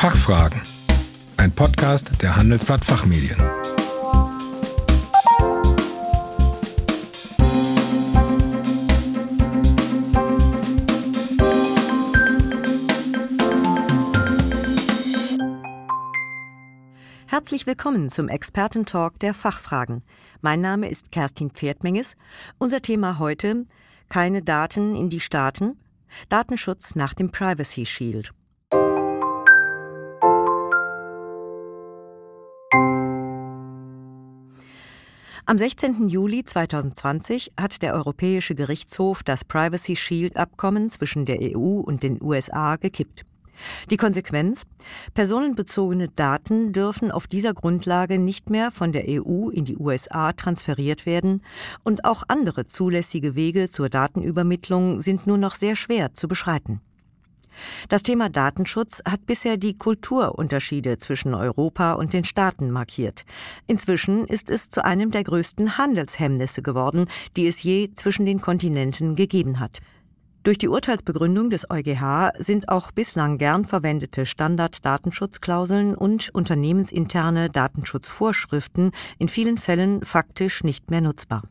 Fachfragen. Ein Podcast der Handelsblatt Fachmedien. Herzlich willkommen zum Expertentalk der Fachfragen. Mein Name ist Kerstin Pferdmenges. Unser Thema heute keine Daten in die Staaten, Datenschutz nach dem Privacy Shield. Am 16. Juli 2020 hat der Europäische Gerichtshof das Privacy Shield Abkommen zwischen der EU und den USA gekippt. Die Konsequenz? Personenbezogene Daten dürfen auf dieser Grundlage nicht mehr von der EU in die USA transferiert werden und auch andere zulässige Wege zur Datenübermittlung sind nur noch sehr schwer zu beschreiten. Das Thema Datenschutz hat bisher die Kulturunterschiede zwischen Europa und den Staaten markiert. Inzwischen ist es zu einem der größten Handelshemmnisse geworden, die es je zwischen den Kontinenten gegeben hat. Durch die Urteilsbegründung des EuGH sind auch bislang gern verwendete Standarddatenschutzklauseln und unternehmensinterne Datenschutzvorschriften in vielen Fällen faktisch nicht mehr nutzbar.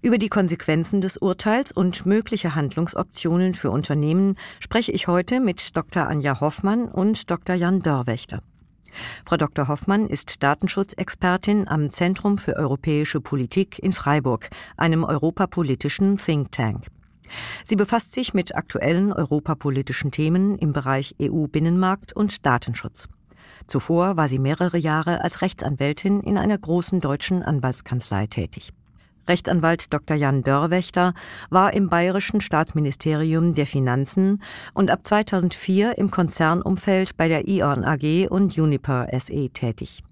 Über die Konsequenzen des Urteils und mögliche Handlungsoptionen für Unternehmen spreche ich heute mit Dr. Anja Hoffmann und Dr. Jan Dörrwächter. Frau Dr. Hoffmann ist Datenschutzexpertin am Zentrum für europäische Politik in Freiburg, einem europapolitischen Think Tank. Sie befasst sich mit aktuellen europapolitischen Themen im Bereich EU-Binnenmarkt und Datenschutz. Zuvor war sie mehrere Jahre als Rechtsanwältin in einer großen deutschen Anwaltskanzlei tätig. Rechtsanwalt Dr. Jan Dörrwächter war im Bayerischen Staatsministerium der Finanzen und ab 2004 im Konzernumfeld bei der Ion AG und Uniper SE tätig.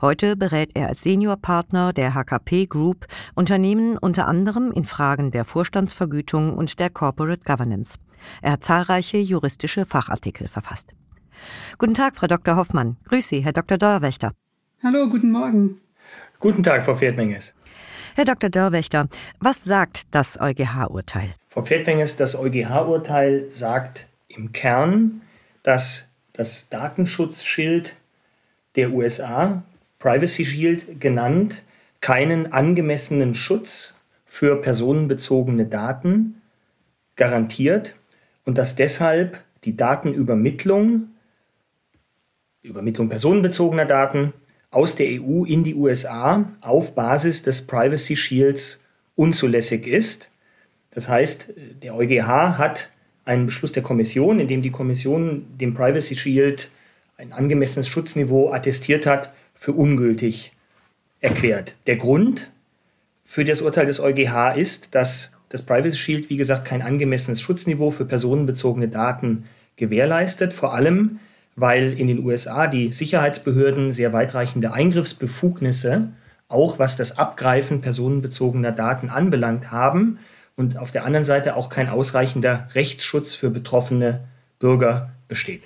Heute berät er als Seniorpartner der HKP Group Unternehmen unter anderem in Fragen der Vorstandsvergütung und der Corporate Governance. Er hat zahlreiche juristische Fachartikel verfasst. Guten Tag, Frau Dr. Hoffmann. Grüß Sie, Herr Dr. Dörrwächter. Hallo, guten Morgen. Guten Tag, Frau Pferdmenges. Herr Dr. Dörrwächter, was sagt das EuGH-Urteil? Frau Pferdmenges, das EuGH-Urteil sagt im Kern, dass das Datenschutzschild der USA Privacy Shield genannt, keinen angemessenen Schutz für personenbezogene Daten garantiert und dass deshalb die Datenübermittlung, Übermittlung personenbezogener Daten aus der EU in die USA auf Basis des Privacy Shields unzulässig ist. Das heißt, der EuGH hat einen Beschluss der Kommission, in dem die Kommission dem Privacy Shield ein angemessenes Schutzniveau attestiert hat, für ungültig erklärt. Der Grund für das Urteil des EuGH ist, dass das Privacy Shield, wie gesagt, kein angemessenes Schutzniveau für personenbezogene Daten gewährleistet, vor allem weil in den USA die Sicherheitsbehörden sehr weitreichende Eingriffsbefugnisse, auch was das Abgreifen personenbezogener Daten anbelangt, haben und auf der anderen Seite auch kein ausreichender Rechtsschutz für betroffene Bürger besteht.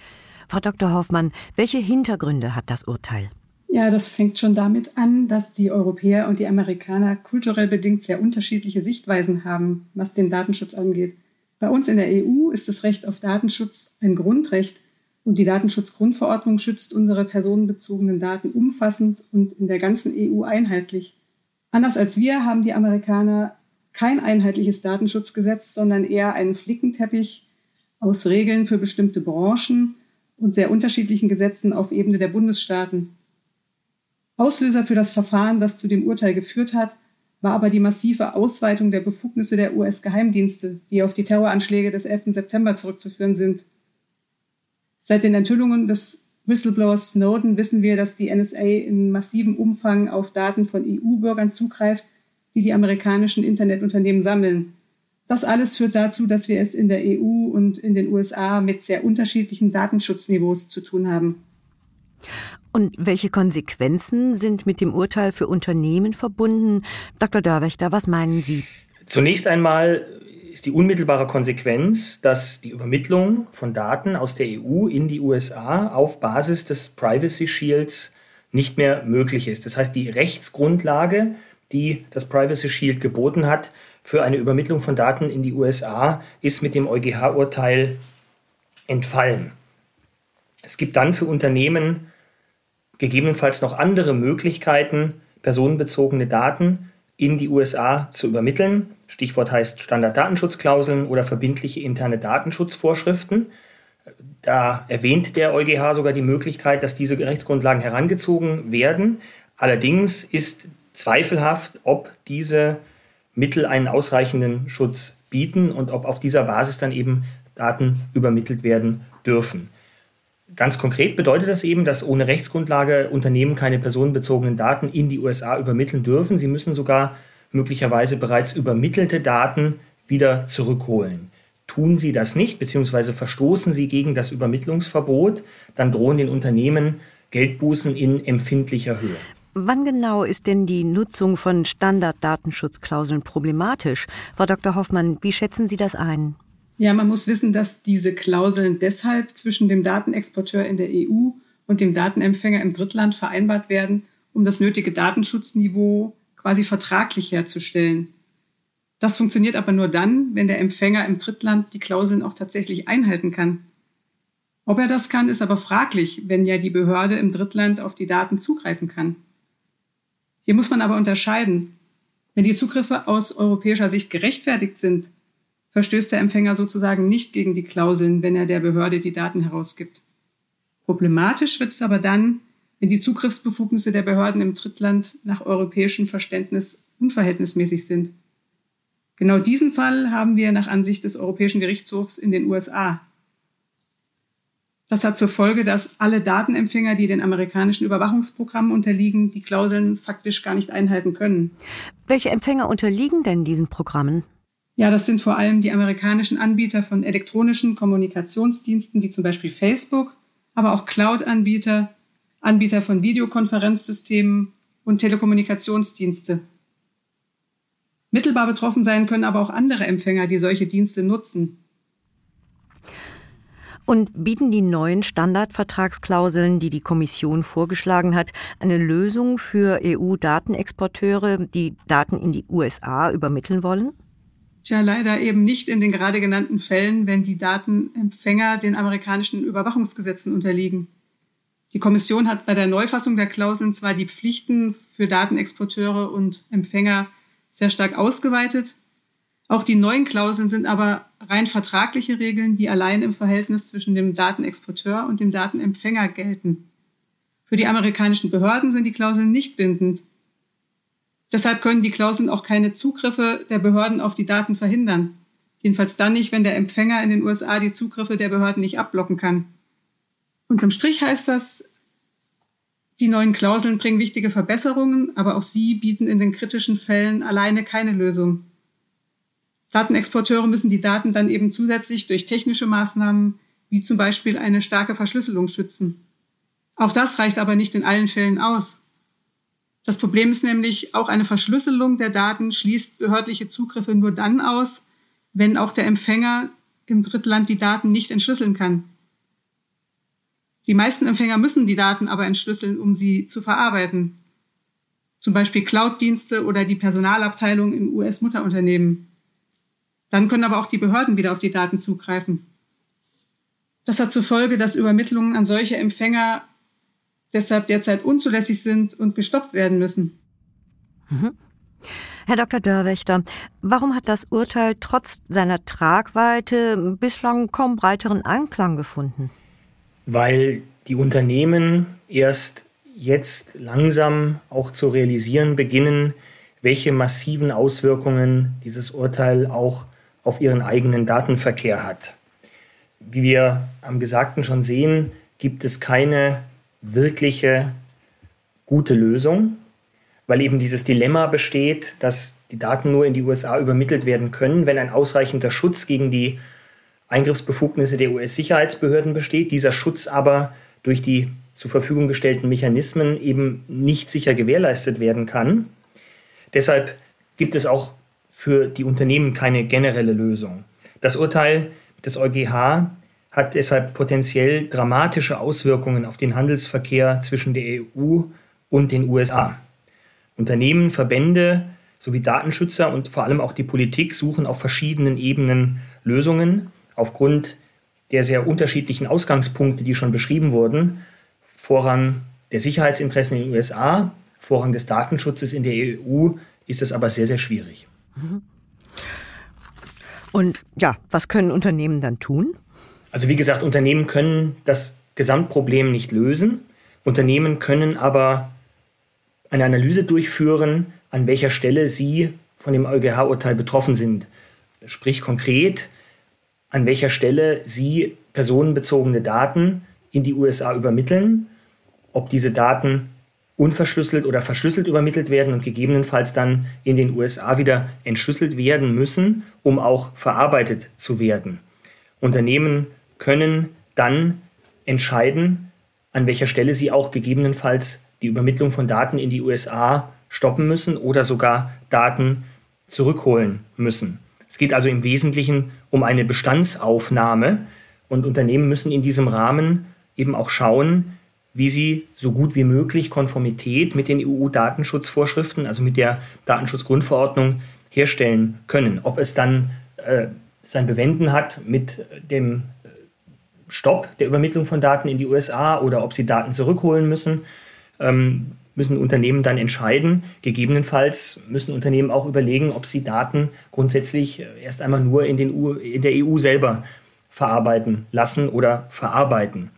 Frau Dr. Hoffmann, welche Hintergründe hat das Urteil? Ja, das fängt schon damit an, dass die Europäer und die Amerikaner kulturell bedingt sehr unterschiedliche Sichtweisen haben, was den Datenschutz angeht. Bei uns in der EU ist das Recht auf Datenschutz ein Grundrecht und die Datenschutzgrundverordnung schützt unsere personenbezogenen Daten umfassend und in der ganzen EU einheitlich. Anders als wir haben die Amerikaner kein einheitliches Datenschutzgesetz, sondern eher einen Flickenteppich aus Regeln für bestimmte Branchen und sehr unterschiedlichen Gesetzen auf Ebene der Bundesstaaten. Auslöser für das Verfahren, das zu dem Urteil geführt hat, war aber die massive Ausweitung der Befugnisse der US-Geheimdienste, die auf die Terroranschläge des 11. September zurückzuführen sind. Seit den Enthüllungen des Whistleblowers Snowden wissen wir, dass die NSA in massivem Umfang auf Daten von EU-Bürgern zugreift, die die amerikanischen Internetunternehmen sammeln. Das alles führt dazu, dass wir es in der EU und in den USA mit sehr unterschiedlichen Datenschutzniveaus zu tun haben. Und welche Konsequenzen sind mit dem Urteil für Unternehmen verbunden? Dr. Dörwächter, was meinen Sie? Zunächst einmal ist die unmittelbare Konsequenz, dass die Übermittlung von Daten aus der EU in die USA auf Basis des Privacy Shields nicht mehr möglich ist. Das heißt, die Rechtsgrundlage, die das Privacy Shield geboten hat für eine Übermittlung von Daten in die USA, ist mit dem EuGH-Urteil entfallen. Es gibt dann für Unternehmen gegebenenfalls noch andere Möglichkeiten, personenbezogene Daten in die USA zu übermitteln. Stichwort heißt Standarddatenschutzklauseln oder verbindliche interne Datenschutzvorschriften. Da erwähnt der EuGH sogar die Möglichkeit, dass diese Rechtsgrundlagen herangezogen werden. Allerdings ist zweifelhaft, ob diese Mittel einen ausreichenden Schutz bieten und ob auf dieser Basis dann eben Daten übermittelt werden dürfen. Ganz konkret bedeutet das eben, dass ohne Rechtsgrundlage Unternehmen keine personenbezogenen Daten in die USA übermitteln dürfen. Sie müssen sogar möglicherweise bereits übermittelte Daten wieder zurückholen. Tun sie das nicht, beziehungsweise verstoßen sie gegen das Übermittlungsverbot, dann drohen den Unternehmen Geldbußen in empfindlicher Höhe. Wann genau ist denn die Nutzung von Standarddatenschutzklauseln problematisch? Frau Dr. Hoffmann, wie schätzen Sie das ein? Ja, man muss wissen, dass diese Klauseln deshalb zwischen dem Datenexporteur in der EU und dem Datenempfänger im Drittland vereinbart werden, um das nötige Datenschutzniveau quasi vertraglich herzustellen. Das funktioniert aber nur dann, wenn der Empfänger im Drittland die Klauseln auch tatsächlich einhalten kann. Ob er das kann, ist aber fraglich, wenn ja die Behörde im Drittland auf die Daten zugreifen kann. Hier muss man aber unterscheiden. Wenn die Zugriffe aus europäischer Sicht gerechtfertigt sind, verstößt der Empfänger sozusagen nicht gegen die Klauseln, wenn er der Behörde die Daten herausgibt. Problematisch wird es aber dann, wenn die Zugriffsbefugnisse der Behörden im Drittland nach europäischem Verständnis unverhältnismäßig sind. Genau diesen Fall haben wir nach Ansicht des Europäischen Gerichtshofs in den USA. Das hat zur Folge, dass alle Datenempfänger, die den amerikanischen Überwachungsprogrammen unterliegen, die Klauseln faktisch gar nicht einhalten können. Welche Empfänger unterliegen denn diesen Programmen? Ja, das sind vor allem die amerikanischen Anbieter von elektronischen Kommunikationsdiensten wie zum Beispiel Facebook, aber auch Cloud-Anbieter, Anbieter von Videokonferenzsystemen und Telekommunikationsdienste. Mittelbar betroffen sein können aber auch andere Empfänger, die solche Dienste nutzen. Und bieten die neuen Standardvertragsklauseln, die die Kommission vorgeschlagen hat, eine Lösung für EU-Datenexporteure, die Daten in die USA übermitteln wollen? Tja, leider eben nicht in den gerade genannten Fällen, wenn die Datenempfänger den amerikanischen Überwachungsgesetzen unterliegen. Die Kommission hat bei der Neufassung der Klauseln zwar die Pflichten für Datenexporteure und Empfänger sehr stark ausgeweitet, auch die neuen Klauseln sind aber rein vertragliche Regeln, die allein im Verhältnis zwischen dem Datenexporteur und dem Datenempfänger gelten. Für die amerikanischen Behörden sind die Klauseln nicht bindend Deshalb können die Klauseln auch keine Zugriffe der Behörden auf die Daten verhindern. Jedenfalls dann nicht, wenn der Empfänger in den USA die Zugriffe der Behörden nicht abblocken kann. Unterm Strich heißt das, die neuen Klauseln bringen wichtige Verbesserungen, aber auch sie bieten in den kritischen Fällen alleine keine Lösung. Datenexporteure müssen die Daten dann eben zusätzlich durch technische Maßnahmen wie zum Beispiel eine starke Verschlüsselung schützen. Auch das reicht aber nicht in allen Fällen aus. Das Problem ist nämlich, auch eine Verschlüsselung der Daten schließt behördliche Zugriffe nur dann aus, wenn auch der Empfänger im Drittland die Daten nicht entschlüsseln kann. Die meisten Empfänger müssen die Daten aber entschlüsseln, um sie zu verarbeiten. Zum Beispiel Cloud-Dienste oder die Personalabteilung im US-Mutterunternehmen. Dann können aber auch die Behörden wieder auf die Daten zugreifen. Das hat zur Folge, dass Übermittlungen an solche Empfänger deshalb derzeit unzulässig sind und gestoppt werden müssen. Mhm. Herr Dr. Dörrwächter, warum hat das Urteil trotz seiner Tragweite bislang kaum breiteren Anklang gefunden? Weil die Unternehmen erst jetzt langsam auch zu realisieren beginnen, welche massiven Auswirkungen dieses Urteil auch auf ihren eigenen Datenverkehr hat. Wie wir am Gesagten schon sehen, gibt es keine wirkliche gute Lösung, weil eben dieses Dilemma besteht, dass die Daten nur in die USA übermittelt werden können, wenn ein ausreichender Schutz gegen die Eingriffsbefugnisse der US-Sicherheitsbehörden besteht, dieser Schutz aber durch die zur Verfügung gestellten Mechanismen eben nicht sicher gewährleistet werden kann. Deshalb gibt es auch für die Unternehmen keine generelle Lösung. Das Urteil des EuGH hat deshalb potenziell dramatische Auswirkungen auf den Handelsverkehr zwischen der EU und den USA. Unternehmen, Verbände sowie Datenschützer und vor allem auch die Politik suchen auf verschiedenen Ebenen Lösungen. Aufgrund der sehr unterschiedlichen Ausgangspunkte, die schon beschrieben wurden, Vorrang der Sicherheitsinteressen in den USA, Vorrang des Datenschutzes in der EU, ist es aber sehr, sehr schwierig. Und ja, was können Unternehmen dann tun? Also wie gesagt, Unternehmen können das Gesamtproblem nicht lösen. Unternehmen können aber eine Analyse durchführen, an welcher Stelle sie von dem EuGH-Urteil betroffen sind. Sprich konkret, an welcher Stelle sie personenbezogene Daten in die USA übermitteln, ob diese Daten unverschlüsselt oder verschlüsselt übermittelt werden und gegebenenfalls dann in den USA wieder entschlüsselt werden müssen, um auch verarbeitet zu werden. Unternehmen können dann entscheiden, an welcher Stelle sie auch gegebenenfalls die Übermittlung von Daten in die USA stoppen müssen oder sogar Daten zurückholen müssen. Es geht also im Wesentlichen um eine Bestandsaufnahme und Unternehmen müssen in diesem Rahmen eben auch schauen, wie sie so gut wie möglich Konformität mit den EU-Datenschutzvorschriften, also mit der Datenschutzgrundverordnung, herstellen können. Ob es dann äh, sein Bewenden hat mit dem äh, Stopp der Übermittlung von Daten in die USA oder ob sie Daten zurückholen müssen, ähm, müssen Unternehmen dann entscheiden. Gegebenenfalls müssen Unternehmen auch überlegen, ob sie Daten grundsätzlich äh, erst einmal nur in, den U in der EU selber verarbeiten lassen oder verarbeiten.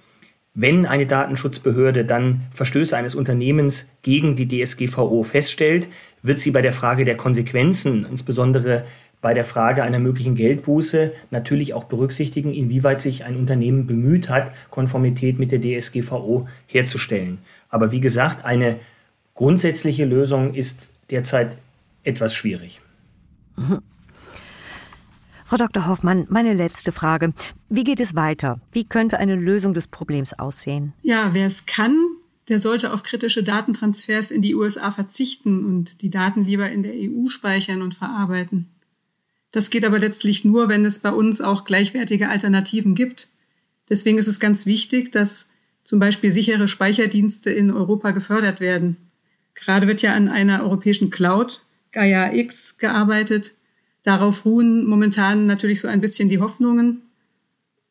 Wenn eine Datenschutzbehörde dann Verstöße eines Unternehmens gegen die DSGVO feststellt, wird sie bei der Frage der Konsequenzen, insbesondere bei der Frage einer möglichen Geldbuße, natürlich auch berücksichtigen, inwieweit sich ein Unternehmen bemüht hat, Konformität mit der DSGVO herzustellen. Aber wie gesagt, eine grundsätzliche Lösung ist derzeit etwas schwierig. Mhm. Frau Dr. Hoffmann, meine letzte Frage. Wie geht es weiter? Wie könnte eine Lösung des Problems aussehen? Ja, wer es kann, der sollte auf kritische Datentransfers in die USA verzichten und die Daten lieber in der EU speichern und verarbeiten. Das geht aber letztlich nur, wenn es bei uns auch gleichwertige Alternativen gibt. Deswegen ist es ganz wichtig, dass zum Beispiel sichere Speicherdienste in Europa gefördert werden. Gerade wird ja an einer europäischen Cloud, Gaia X, gearbeitet, Darauf ruhen momentan natürlich so ein bisschen die Hoffnungen.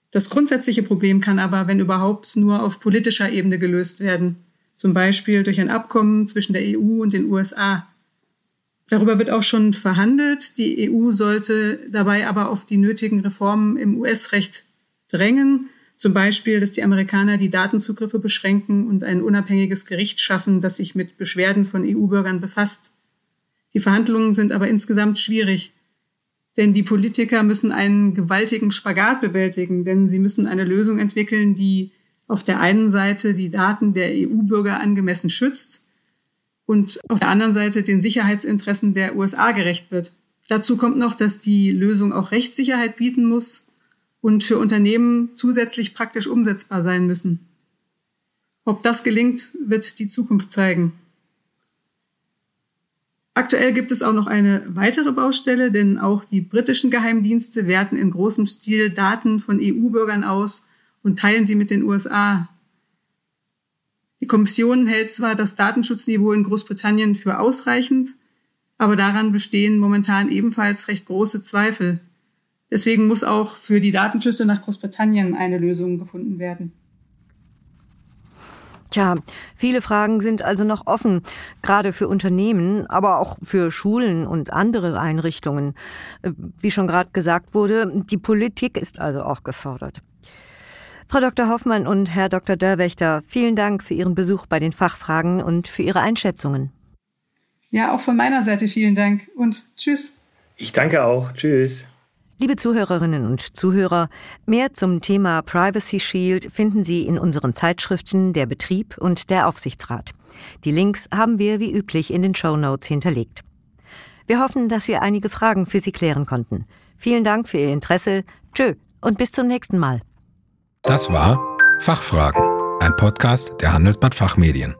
Das grundsätzliche Problem kann aber, wenn überhaupt, nur auf politischer Ebene gelöst werden, zum Beispiel durch ein Abkommen zwischen der EU und den USA. Darüber wird auch schon verhandelt. Die EU sollte dabei aber auf die nötigen Reformen im US-Recht drängen, zum Beispiel, dass die Amerikaner die Datenzugriffe beschränken und ein unabhängiges Gericht schaffen, das sich mit Beschwerden von EU-Bürgern befasst. Die Verhandlungen sind aber insgesamt schwierig. Denn die Politiker müssen einen gewaltigen Spagat bewältigen, denn sie müssen eine Lösung entwickeln, die auf der einen Seite die Daten der EU-Bürger angemessen schützt und auf der anderen Seite den Sicherheitsinteressen der USA gerecht wird. Dazu kommt noch, dass die Lösung auch Rechtssicherheit bieten muss und für Unternehmen zusätzlich praktisch umsetzbar sein müssen. Ob das gelingt, wird die Zukunft zeigen. Aktuell gibt es auch noch eine weitere Baustelle, denn auch die britischen Geheimdienste werten in großem Stil Daten von EU-Bürgern aus und teilen sie mit den USA. Die Kommission hält zwar das Datenschutzniveau in Großbritannien für ausreichend, aber daran bestehen momentan ebenfalls recht große Zweifel. Deswegen muss auch für die Datenschlüsse nach Großbritannien eine Lösung gefunden werden. Tja, viele Fragen sind also noch offen, gerade für Unternehmen, aber auch für Schulen und andere Einrichtungen. Äh, wie schon gerade gesagt wurde, die Politik ist also auch gefordert. Frau Dr. Hoffmann und Herr Dr. Dörrwächter, vielen Dank für Ihren Besuch bei den Fachfragen und für Ihre Einschätzungen. Ja, auch von meiner Seite vielen Dank und tschüss. Ich danke auch. Tschüss. Liebe Zuhörerinnen und Zuhörer, mehr zum Thema Privacy Shield finden Sie in unseren Zeitschriften Der Betrieb und der Aufsichtsrat. Die Links haben wir wie üblich in den Show Notes hinterlegt. Wir hoffen, dass wir einige Fragen für Sie klären konnten. Vielen Dank für Ihr Interesse. Tschö und bis zum nächsten Mal. Das war Fachfragen, ein Podcast der Handelsblatt Fachmedien.